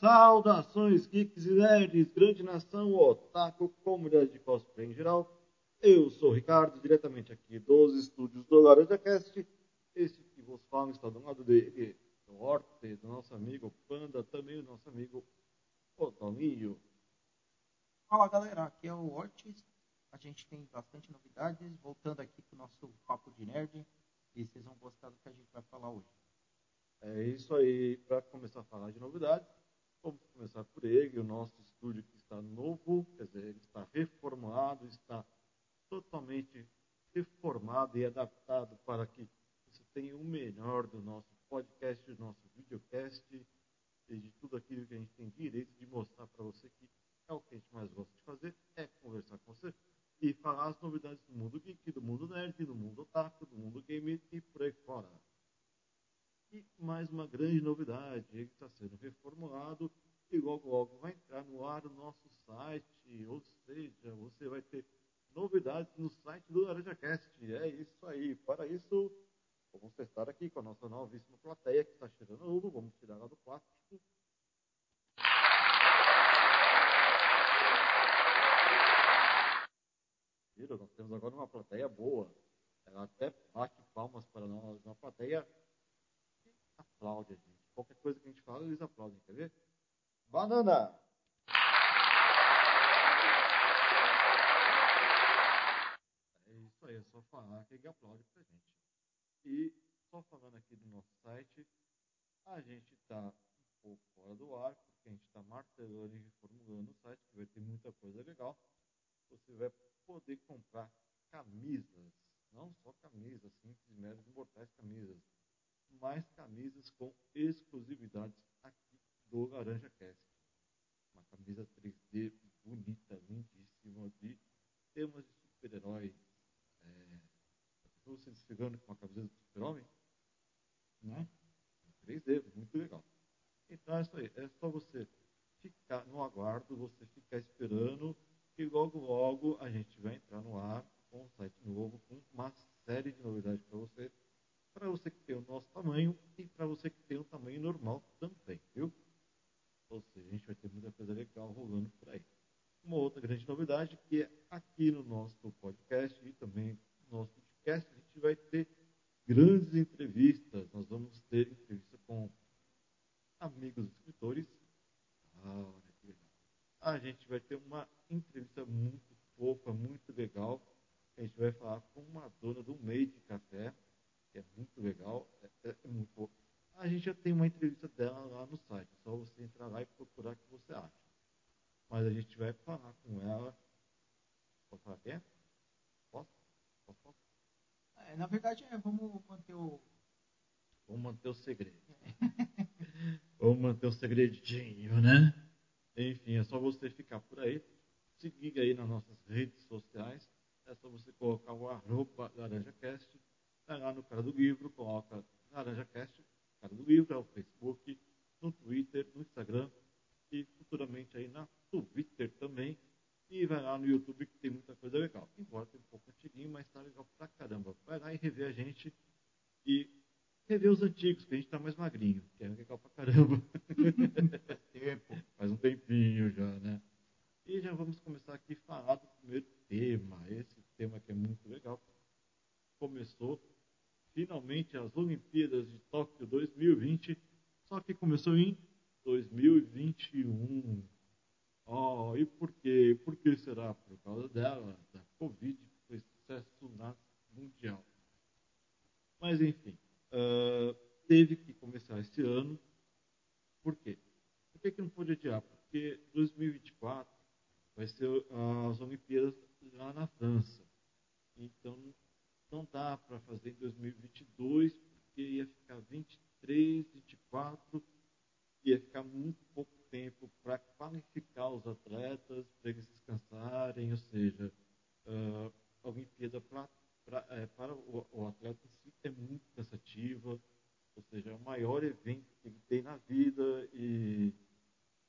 Saudações, geeks e nerds, grande nação, otaku, comunidade de cosplay em geral. Eu sou o Ricardo, diretamente aqui dos estúdios do Laranja Cast. Esse que vos fala está do lado dele, do Orte, do nosso amigo Panda, também do nosso amigo Otominho. Fala galera, aqui é o Ortiz. A gente tem bastante novidades. Voltando aqui para o nosso papo de nerd. E vocês vão gostar do que a gente vai falar hoje. É isso aí, para começar a falar de novidades, vamos começar por ele, o nosso estúdio que está novo, quer dizer, ele está reformulado, está totalmente reformado e adaptado para que você tenha o melhor do nosso podcast, do nosso videocast e de tudo aquilo que a gente tem direito de mostrar para você que é o que a gente mais gosta de fazer, é conversar com você e falar as novidades do mundo geek, do mundo nerd, do mundo otaku, do mundo game e por aí fora. E mais uma grande novidade, ele está sendo reformulado e logo logo vai entrar no ar o nosso site, ou seja, você vai ter novidades no site do LaranjaCast. É isso aí. Para isso, vamos testar aqui com a nossa novíssima plateia que está cheirando novo. Vamos tirar ela do plástico. Viram? Nós temos agora uma plateia boa. Ela até bate palmas para nós, uma plateia aplaude a gente. Qualquer coisa que a gente fala, eles aplaudem. Quer ver? Banana! É isso aí, é só falar que ele aplaude pra gente. E só falando aqui do nosso site, a gente está um pouco fora do ar, porque a gente está martelando e reformulando o site, que vai ter muita coisa legal. Você vai poder comprar camisas, não só camisas, simples, meros, imortais camisas mais camisas com exclusividades aqui do Laranja Cast. Uma camisa 3D bonita, lindíssima, de temas de super-heróis. É... Você desfigurando com uma camisa de super-homem? Né? 3D, muito legal. Então é isso aí. É só você ficar no aguardo, você ficar esperando que logo, logo a gente vai entrar no ar com um site novo, com uma série de novidades para você para você que tem o nosso tamanho e para você que tem o tamanho normal também, viu? Ou seja, a gente vai ter muita coisa legal rolando por aí. Uma outra grande novidade que é aqui no nosso podcast e também no nosso podcast, a gente vai ter grandes entrevistas. Nós vamos ter entrevista com amigos escritores. Ah. A gente vai ter uma entrevista muito fofa, muito legal. A gente vai falar com uma dona do meio de café é muito legal, é, é, é muito bom. A gente já tem uma entrevista dela lá no site, é só você entrar lá e procurar o que você acha. Mas a gente vai falar com ela. Posso falar quem é? Posso? Posso falar? É, na verdade, é, vamos manter o. Vamos manter o segredo. vamos manter o segredinho, né? Enfim, é só você ficar por aí. Seguir aí nas nossas redes sociais. É só você colocar o arroba LaranjaCast Vai lá no cara do livro, coloca LaranjaCast, cara do livro, é o Facebook, no Twitter, no Instagram e futuramente aí na Twitter também. E vai lá no YouTube que tem muita coisa legal. Embora tenha um pouco antiguinho, mas tá legal pra caramba. Vai lá e rever a gente e rever os antigos, que a gente tá mais magrinho, que é legal pra caramba. Tempo. Faz um tempinho já, né? E já vamos começar aqui a falar do primeiro tema. Esse tema que é muito legal. Começou finalmente as Olimpíadas de Tóquio 2020, só que começou em 2021. Oh, e por quê? Por que será? Por causa dela, da Covid, que foi sucesso na mundial. Mas, enfim, uh, teve que começar esse ano. Por quê? Por que, que não pôde adiar? Porque 2024 vai ser as Olimpíadas lá na França. Então, não dá para fazer em 2022, porque ia ficar 23, 24, ia ficar muito pouco tempo para qualificar os atletas, para eles descansarem, ou seja, uh, a Olimpíada pra, pra, é, para o, o, atleta em si é muito cansativa, ou seja, é o maior evento que ele tem na vida e,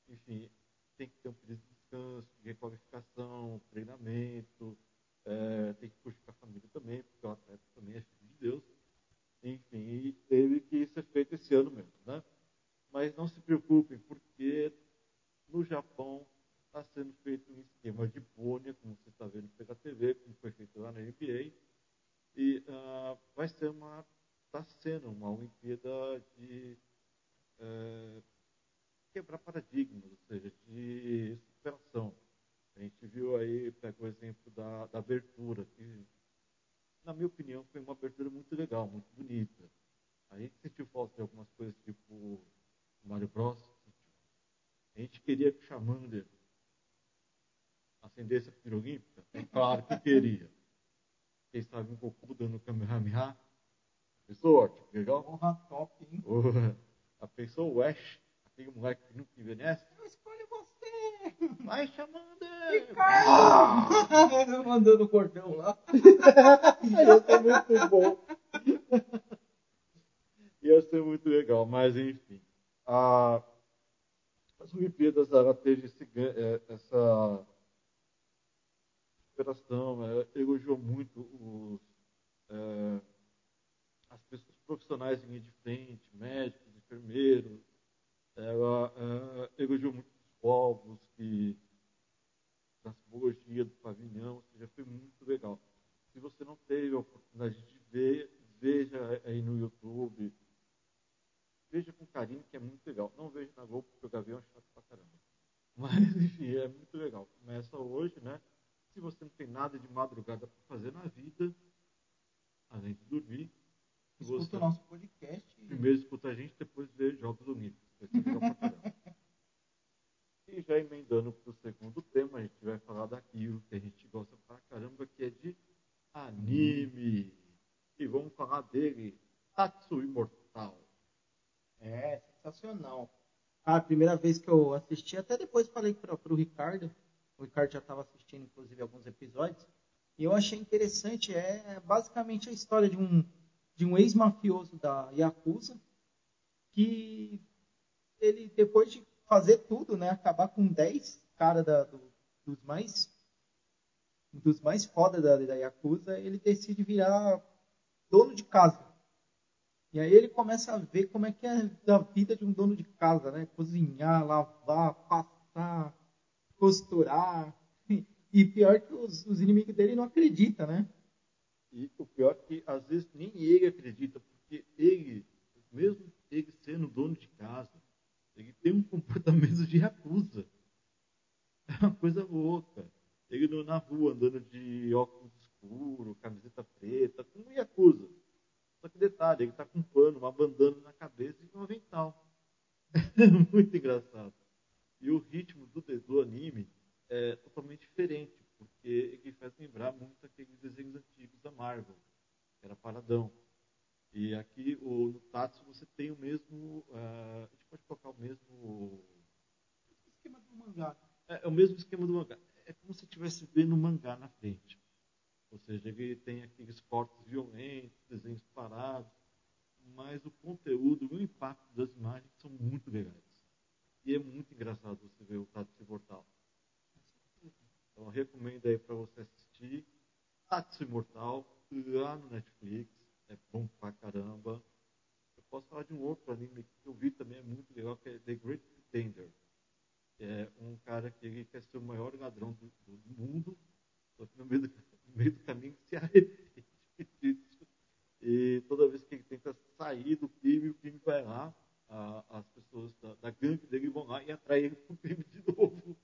enfim, tem que ter um período de descanso, de requalificação, treinamento, é, tem que curtir com a família também, porque o atleta também é filho de Deus. Enfim, e teve que ser feito esse ano mesmo, né? Mas não se preocupem, porque no Japão está sendo feito um esquema de pônei, como você está vendo pela TV, como foi feito lá na NBA, e uh, vai ser uma, está sendo uma Olimpíada de uh, quebrar paradigmas, ou seja, de superação. A gente viu aí, pega o exemplo da, da abertura, que, na minha opinião, foi uma abertura muito legal, muito bonita. A gente sentiu falta de algumas coisas, tipo Mario Bros. A gente queria que o Chamander acendesse a pira olímpica? É claro que queria. Quem sabe um pouco dando Kamehameha? Pensou, ótimo, legal? Porra, top, hein? A pessoa, o Ash, aquele moleque que nunca envelhece? Eu escolho você! Vai, Chamander! Ricardo! Mandando o cordão lá. Ia ser muito bom. Ia ser muito legal, mas enfim. A, as Olimpíadas, ela teve esse, essa superação, ela elogiou muito os, é, profissionais em linha de frente, médicos, enfermeiros, ela é, elogiou muito os povos que da simbologia do pavilhão, ou seja, foi muito legal. Se você não teve a oportunidade de ver, veja aí no YouTube, veja com carinho, que é muito legal. Não veja na Globo, porque o Gavião é chato pra caramba. Mas, enfim, é muito legal. Começa hoje, né? Se você não tem nada de madrugada para fazer na vida, além de dormir, escuta você... o nosso podcast. Primeiro escuta a gente, depois vê Jogos caramba. E já emendando para o segundo tema, a gente vai falar daquilo que a gente gosta pra caramba, que é de anime. E vamos falar dele, Tatsu Imortal. É, sensacional. A primeira vez que eu assisti, até depois falei para o Ricardo, o Ricardo já estava assistindo, inclusive, alguns episódios, e eu achei interessante, é basicamente a história de um, de um ex-mafioso da Yakuza, que ele, depois de fazer tudo, né? Acabar com 10 caras do, dos mais dos mais foda da, da Yakuza, ele decide virar dono de casa. E aí ele começa a ver como é que é a vida de um dono de casa, né? Cozinhar, lavar, passar, costurar. E pior que os, os inimigos dele não acreditam, né? E o pior é que às vezes nem ele acredita, porque ele, mesmo ele sendo dono de casa, ele tem um comportamento de recusa. É uma coisa louca. Ele na rua andando de óculos escuros, camiseta preta, como Yakuza. Só que detalhe, ele está com um pano, uma bandana na cabeça e um avental. É muito engraçado. E o ritmo do, do anime é totalmente diferente, porque ele faz lembrar muito aqueles desenhos antigos Marvel, era paradão. E aqui o, no Tatsu você tem o mesmo. Uh, a gente pode colocar o mesmo. esquema do mangá. É, é, o mesmo esquema do mangá. É como se estivesse vendo o mangá na frente. Ou seja, ele tem aqueles cortes violentos, desenhos parados, mas o conteúdo e o impacto das imagens são muito legais. E é muito engraçado você ver o Tatsu Imortal. Então, eu recomendo aí para você assistir Tatsu Imortal lá no Netflix é bom pra caramba. Eu posso falar de um outro anime que eu vi também, é muito legal, que é The Great Pretender. É um cara que quer ser o maior ladrão do, do mundo, só que no meio do, no meio do caminho se arrepende disso. E toda vez que ele tenta sair do crime, o crime vai lá, a, as pessoas da, da gangue dele vão lá e atraem ele para o crime de novo.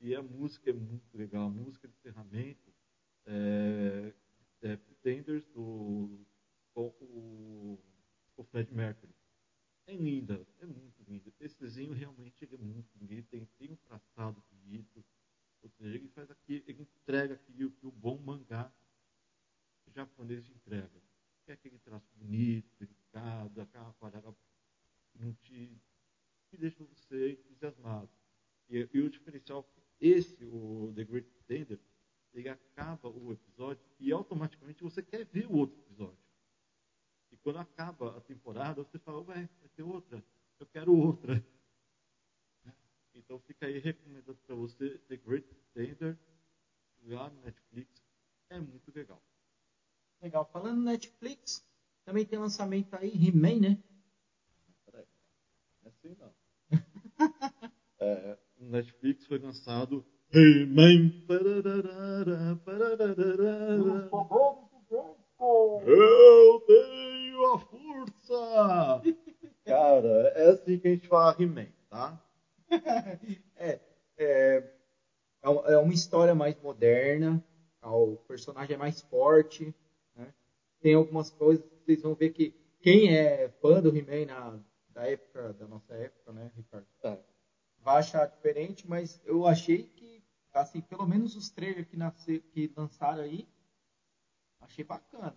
E a música é muito legal, a música de encerramento. É, é, Pretenders do, com o, o Fred Mercury. É linda, é muito linda. Esse desenho realmente é muito bonito, tem, tem um traçado bonito. Ou seja, ele faz aqui, ele entrega aquilo que o bom mangá japonês entrega. Que é aquele traço bonito, delicado, aquela aquarela que não te que deixa você entusiasmado. E, e o diferencial, esse, o The Great Pretender, ele acaba o episódio e automaticamente você quer ver o outro episódio. E quando acaba a temporada, você fala, ué, vai ter outra, eu quero outra. Então fica aí recomendado para você The Great Pretender lá no Netflix. É muito legal. Legal. Falando no Netflix, também tem lançamento aí, He-Man, né? Peraí. Não é assim não. é, Netflix foi lançado He-Man. Eu tenho a força! Cara, é assim que a gente fala He-Man, tá? é, é, é uma história mais moderna, o personagem é mais forte, né? tem algumas coisas que vocês vão ver que quem é fã do He-Man na, da época, da nossa época, né, Ricardo? É. Vai achar diferente, mas eu achei que, assim, pelo menos os trailers que, nasce, que lançaram aí, achei bacana.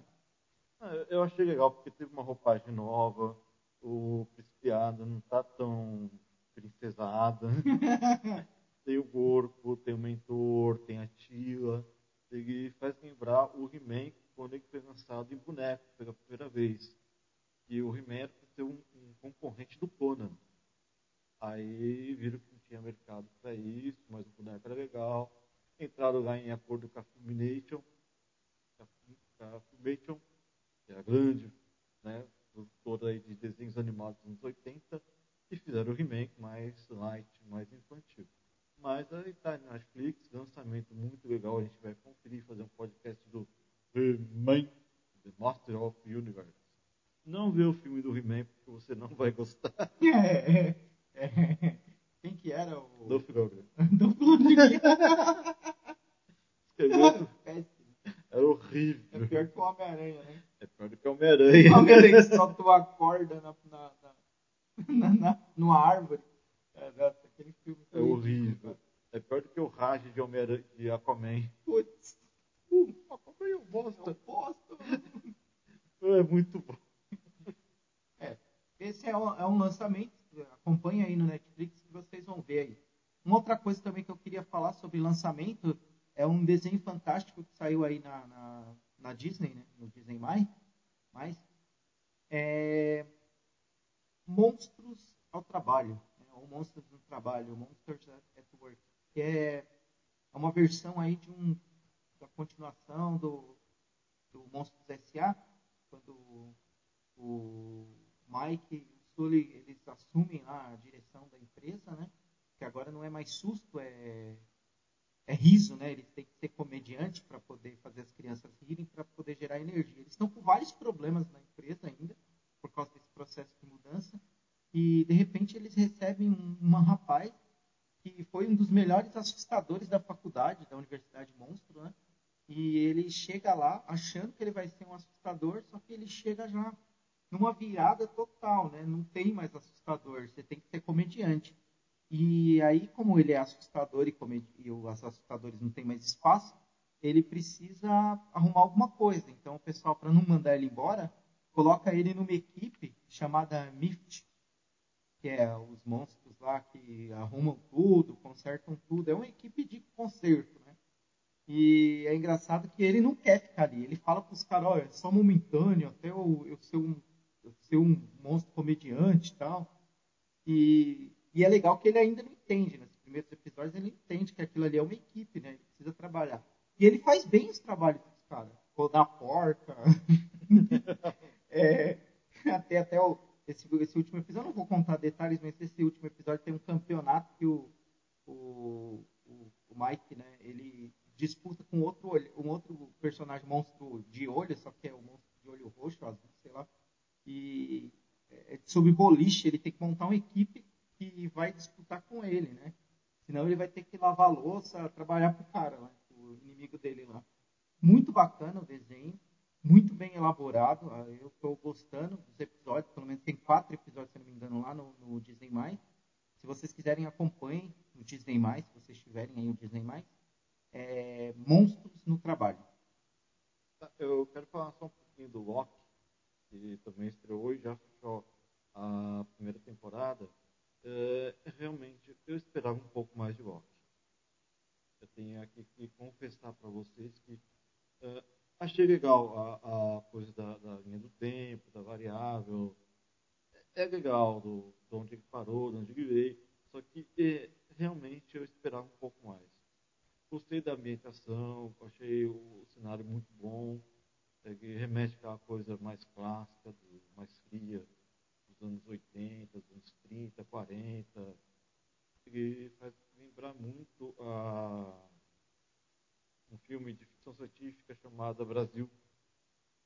É, eu achei legal porque teve uma roupagem nova, o Crispiado não tá tão princesada. tem o corpo, tem o mentor, tem a Tila. Ele faz lembrar o He-Man quando ele foi lançado em boneco pela primeira vez. E o He-Man era ser um, um, concorrente do Conan. Aí viram que tinha mercado para isso, mas o boneco era legal. Entraram lá em acordo com a Filmination. A Filmation, que é a grande né, produtora de desenhos animados dos anos 80, e fizeram o He-Man mais light, mais infantil. Mas aí está na Netflix, lançamento muito legal. A gente vai conferir, fazer um podcast do He-Man, The Master of the Universe. Não vê o filme do He-Man porque você não vai gostar. É, é, é. Quem que era o. Dolph Lundgren. Dolph Lundgren. Era horrível. É pior que o Homem-Aranha, né? É pior do que o Homem-Aranha. O Homem-Aranha solta uma corda na, na, na, na, numa árvore. É, aquele filme é horrível. É pior do que o Raj de Homem-Aranha de Aquaman. Putz. Uh, Aquaman eu bosta. Eu bosta. É muito bom. É. Esse é um, é um lançamento. Acompanha aí no Netflix vão ver aí. Uma outra coisa também que eu queria falar sobre lançamento é um desenho fantástico que saiu aí na, na, na Disney, né? no Disney+. Mais, mais é Monstros ao Trabalho, né? ou Monstros no Trabalho, Monsters at Work, que é, é uma versão aí de um da continuação do, do Monstros S.A., quando o Mike Sully eles assumem lá a direção da empresa, né? Que agora não é mais susto, é é riso, né? Eles têm que ser comediante para poder fazer as crianças rirem, para poder gerar energia. Eles estão com vários problemas na empresa ainda, por causa desse processo de mudança. E, de repente, eles recebem um, uma rapaz que foi um dos melhores assustadores da faculdade, da Universidade Monstro, né? E ele chega lá achando que ele vai ser um assustador, só que ele chega já numa virada total, né? Não tem mais assustador, você tem que ser comediante. E aí, como ele é assustador e, e os assustadores não têm mais espaço, ele precisa arrumar alguma coisa. Então, o pessoal, para não mandar ele embora, coloca ele numa equipe chamada MIFT, que é os monstros lá que arrumam tudo, consertam tudo. É uma equipe de conserto, né? E é engraçado que ele não quer ficar ali. Ele fala para os caras, olha, é só momentâneo, até eu, eu, ser um, ser um monstro comediante e tal. E e é legal que ele ainda não entende, nesses primeiros episódios ele entende que aquilo ali é uma equipe, né? Ele precisa trabalhar. E ele faz bem os trabalhos dos caras. Rodar a porta. é, até até o, esse, esse, último episódio, eu não vou contar detalhes, mas esse último episódio tem um campeonato que o, o, o, o Mike, né? Ele disputa com outro, um outro personagem monstro de olho, só que é o monstro de olho roxo, azul, sei lá. E é, sobre boliche, ele tem que montar uma equipe que vai disputar com ele, né? Senão ele vai ter que lavar louça, trabalhar pro cara lá, o inimigo dele lá. Muito bacana o desenho, muito bem elaborado. Ah, eu estou gostando dos episódios, pelo menos tem quatro episódios, se não me engano, lá no, no Disney+. Se vocês quiserem, acompanhem no Disney+, se vocês tiverem aí o Disney+. É, Monstros no Trabalho. Eu quero falar só um pouquinho do Loki, que também estreou e já fechou a primeira temporada. É, realmente eu esperava um pouco mais de Loki. Eu tenho aqui que confessar para vocês que é, achei legal a, a coisa da, da, linha do tempo, da variável. É, é legal do, de onde ele parou, de onde ele veio. Só que é, realmente eu esperava um pouco mais. Gostei da ambientação, achei o cenário muito bom. Ele remete àquela coisa mais clássica, mais fria dos anos 80, dos anos 30, 40. ele faz lembrar muito a um filme de ficção científica chamado Brasil.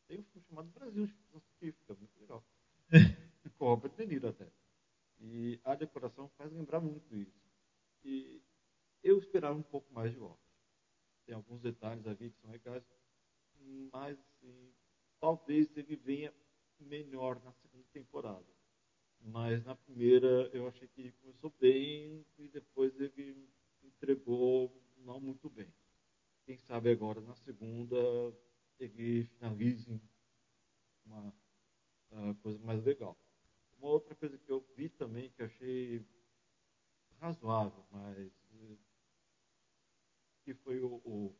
Tem um filme chamado Brasil de ficção científica, muito legal. Com Robert De Niro até. E a decoração faz lembrar muito isso. E eu esperava um pouco mais de Lost. Tem alguns detalhes ali que são legais, mas assim, talvez ele venha melhor na segunda temporada. Mas na primeira eu achei que começou bem e depois ele entregou não muito bem. Quem sabe agora na segunda ele finalize uma uh, coisa mais legal. Uma outra coisa que eu vi também que achei razoável, mas que foi o, o,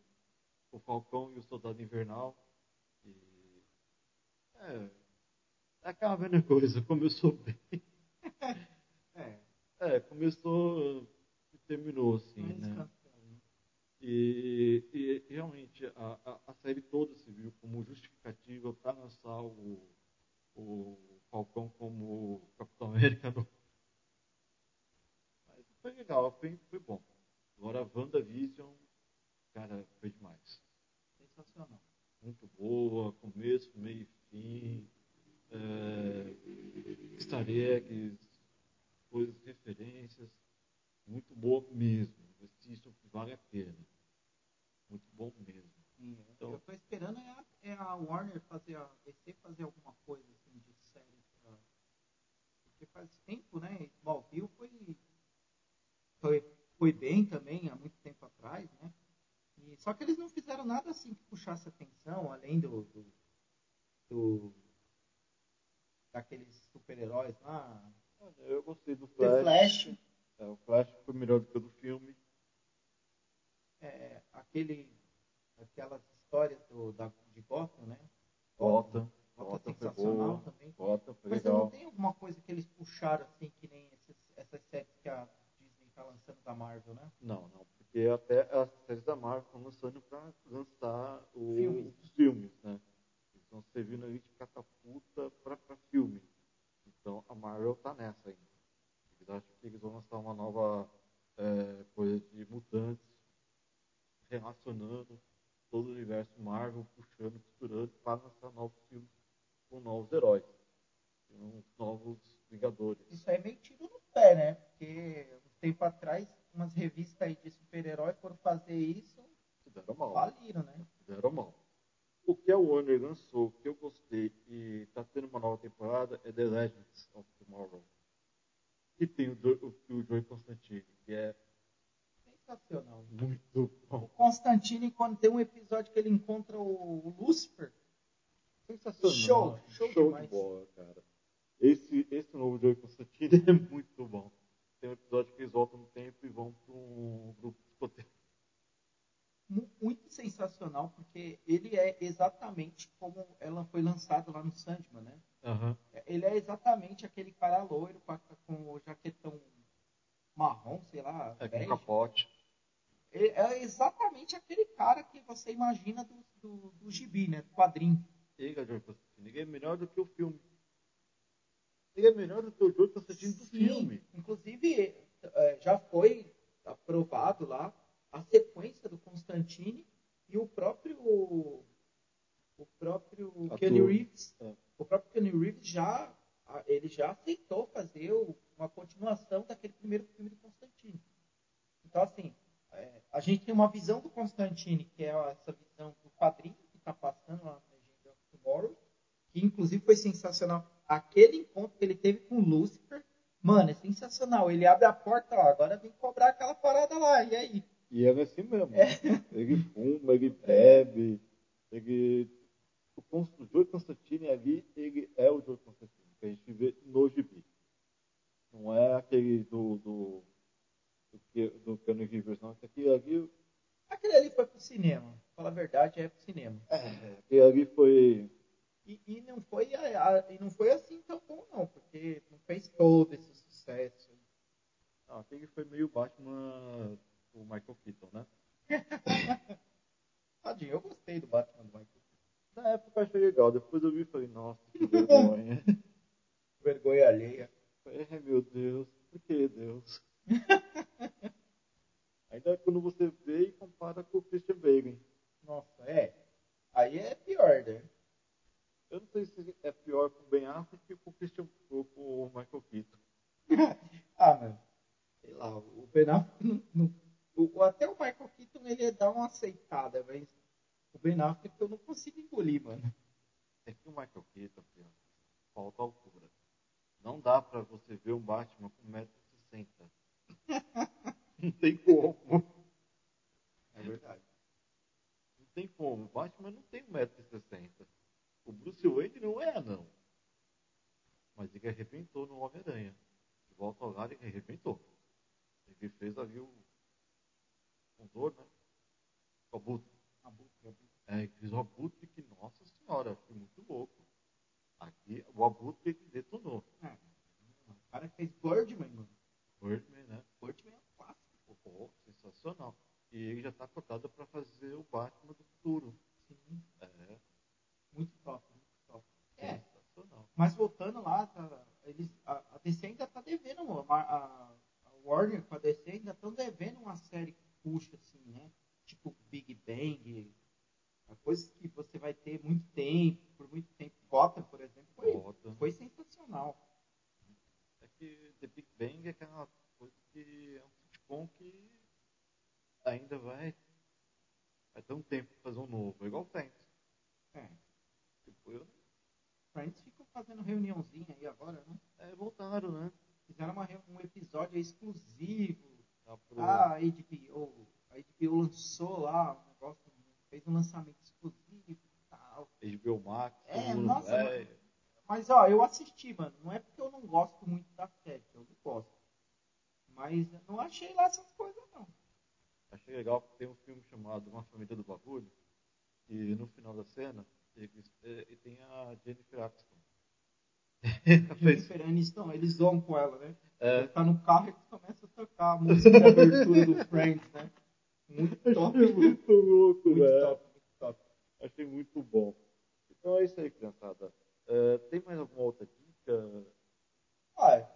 o Falcão e o Soldado Invernal. E, é, aquela mesma coisa, começou bem. é. é, começou e terminou assim, Mas, né? E, e, realmente a, a, a, série toda se viu como justificativa para lançar o, o Falcão como Capitão América. No... Mas foi legal, foi, foi bom. Agora a WandaVision, cara, foi demais. Sensacional. Muito boa, começo, meio e fim. É, easter eggs, coisas, referências. Muito boa mesmo. Isso vale a pena. Muito bom mesmo. então, eu estou esperando é a, é a, Warner fazer a DC fazer alguma coisa assim de série pra... porque faz tempo, né? Smallville foi, foi foi bem também há muito tempo atrás, né? E, só que eles não fizeram nada assim que puxasse atenção, além do, do, do daqueles super-heróis lá. Eu gostei do Flash. The Flash. É, o Flash foi melhor do que o do filme é, aquele, aquelas histórias do, da, de Gotham, né? Gotham. Gotham, sensacional também. Gotham foi Mas legal. não tem alguma coisa que eles puxaram assim, que nem esses, essas séries que a Disney está lançando da Marvel, né? Não, não. Porque até as séries da Marvel estão lançando para lançar o, filmes. os filmes, né? Eles estão servindo ali de catapulta para filme. Então a Marvel está nessa ainda. Eles acham que eles vão lançar uma nova é, coisa de mutantes relacionando todo o universo Marvel, puxando, costurando para lançar novos filmes com novos heróis, com Isso é meio tiro no pé, né? Porque um tempo atrás, umas revistas aí de super-herói foram fazer isso, Fizeram mal. faliram, né? Fizeram mal. O que a Warner lançou, que eu gostei e está tendo uma nova temporada, é The Legends of Tomorrow. Que tem o, o, o Joey Constantine, que é sensacional. Muito bom. O Constantine, quando tem um episódio que ele encontra o Lucifer. Sensacional. Show, show, show demais. de bola, cara. Esse, esse novo Joey Constantine é muito bom. Tem um episódio que eles voltam no tempo e vão para um grupo de escoteiro. Muito sensacional, porque ele é exatamente como ela foi lançada lá no Sandman, né? Uhum. Ele é exatamente aquele cara loiro com, a, com o jaquetão marrom, sei lá. É, com capote. É, é exatamente aquele cara que você imagina do, do, do gibi, né? Do quadrinho. Ele é melhor do que o filme. Ele é melhor do que o George Constantine do filme. Inclusive, é, já foi aprovado lá a sequência do Constantine e o próprio o próprio Kenny Reeves, é. o próprio Kenny Reeves já ele já aceitou fazer uma continuação daquele primeiro filme do Constantine. Então assim, é, a gente tem uma visão do Constantine, que é essa visão do quadrinho que está passando lá na Legend of Tomorrow, que inclusive foi sensacional. Aquele encontro que ele teve com o Lucifer, mano, é sensacional. Ele abre a porta, ó, agora vem cobrar aquela parada lá, e aí? E é assim mesmo. É. Ele fuma, ele bebe, ele... O Joe Constantine ali, ele é o Joe Constantine, que a gente vê no gibi. Não é aquele do, do do, do Keanu Rivers, não. Aquele ali... Aquele ali foi pro cinema. Fala a verdade, é pro cinema. É, aquele ali foi... E, e, não foi, a, a, e não foi assim tão bom, não, porque não fez todo esse sucesso. Não, aquele foi meio Batman o Michael Keaton, né? Tadinho, eu gostei do Batman do Michael Keaton. Na época eu achei legal, depois eu vi e falei, nossa, que vergonha. Vergonha alheia. É, meu Deus, por que Deus? Ainda quando você vê e compara com o Christian Bale. Nossa, é. Aí é pior, né? Eu não sei se é pior com o Ben Affleck que com o Christian ou com o Michael Keaton. ah, mano. Sei lá, o Ben Affleck não, não, o, até o Michael Keaton ele dá uma aceitada, mas o Ben Affleck eu não consigo engolir, mano. É que o Michael Keaton, falta altura. Não dá pra você ver um Batman com 1,60m. não tem como. É verdade. Não tem como. O Batman não tem 1,60m. O Bruce Wayne não é não. Mas ele arrebentou no Homem-Aranha. De volta ao lar, ele arrebentou. Ele fez ali o fundador, né? O Abutre. Abutre, É, ele fez o Abutre que, nossa senhora, foi muito louco. Aqui, o Abutre detonou. É. O cara fez Birdman, mano. Birdman, né? Birdman é um clássico. Pô, sensacional. E ele já está cotado para fazer o Batman do futuro. Sim. É. Muito top, muito top. É. Sensacional. Mas voltando lá, tá, eles, a, a DC ainda tá devendo, mano. A, a, a Warner com a DC ainda estão devendo uma série que puxa, assim, né? Tipo Big Bang, coisas que você vai ter muito tempo, por muito tempo. Gotham, por exemplo, foi, foi sensacional. É que The Big Bang é aquela coisa que é um sitcom que ainda vai, vai ter um tempo para fazer um novo, é igual Friends. É. Tipo, eu... Friends ficou fazendo reuniãozinha aí agora, né? É, voltaram, né? Fizeram uma, um episódio exclusivo. Tá pro... Ah, a HBO, a HBO lançou lá um negócio, fez um lançamento exclusivo e tal. HBO Max, é, nossa, mas, mas ó, eu assisti, mano. Não é porque eu não gosto muito da série, eu não gosto. Mas eu não achei lá essas coisas, não. Achei legal porque tem um filme chamado Uma Família do Bagulho, e no final da cena, ele, ele tem a Jennifer Aniston. Jennifer Aniston, eles zoam com ela, né? É. Tá no carro e começa a tocar a música de abertura do Friends, né? Muito top. Achei muito louco, muito velho. top, muito top. Achei muito bom. Então é isso aí, criançada. Uh, tem mais alguma outra dica? Olha,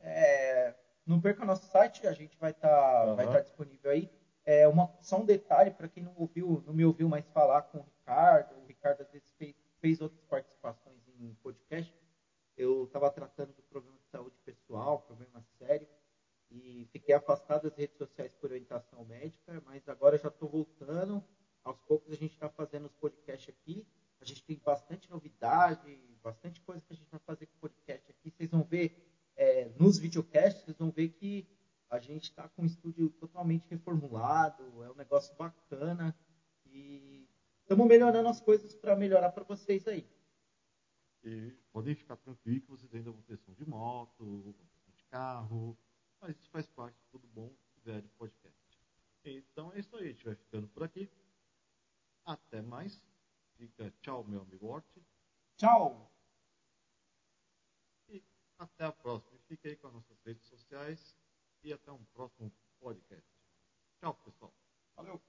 é, não perca nosso site, a gente vai estar tá, uhum. vai tá disponível aí. É uma, só um detalhe para quem não ouviu, não me ouviu mais falar com o Ricardo. O Ricardo às vezes fez, fez outras participações em podcast. Eu estava tratando do problema de saúde pessoal, problema sério, e fiquei afastado das redes sociais por orientação médica, mas agora já estou voltando. Aos poucos a gente está fazendo os podcasts aqui. A gente tem bastante novidade, bastante coisa que a gente vai fazer com o podcast aqui. Vocês vão ver é, nos videocasts, vocês vão ver que a gente está com um estúdio totalmente reformulado, é um negócio bacana estamos melhorando as coisas para melhorar para vocês aí. E podem ficar tranquilos que vocês ainda vão ter som de moto, de carro, mas isso faz parte de tudo bom velho podcast. Então é isso aí, a gente vai ficando por aqui. Até mais. Fica tchau, meu amigo Ort. Tchau. E até a próxima. Fique aí com as nossas redes sociais e até um próximo podcast. Tchau, pessoal. Valeu.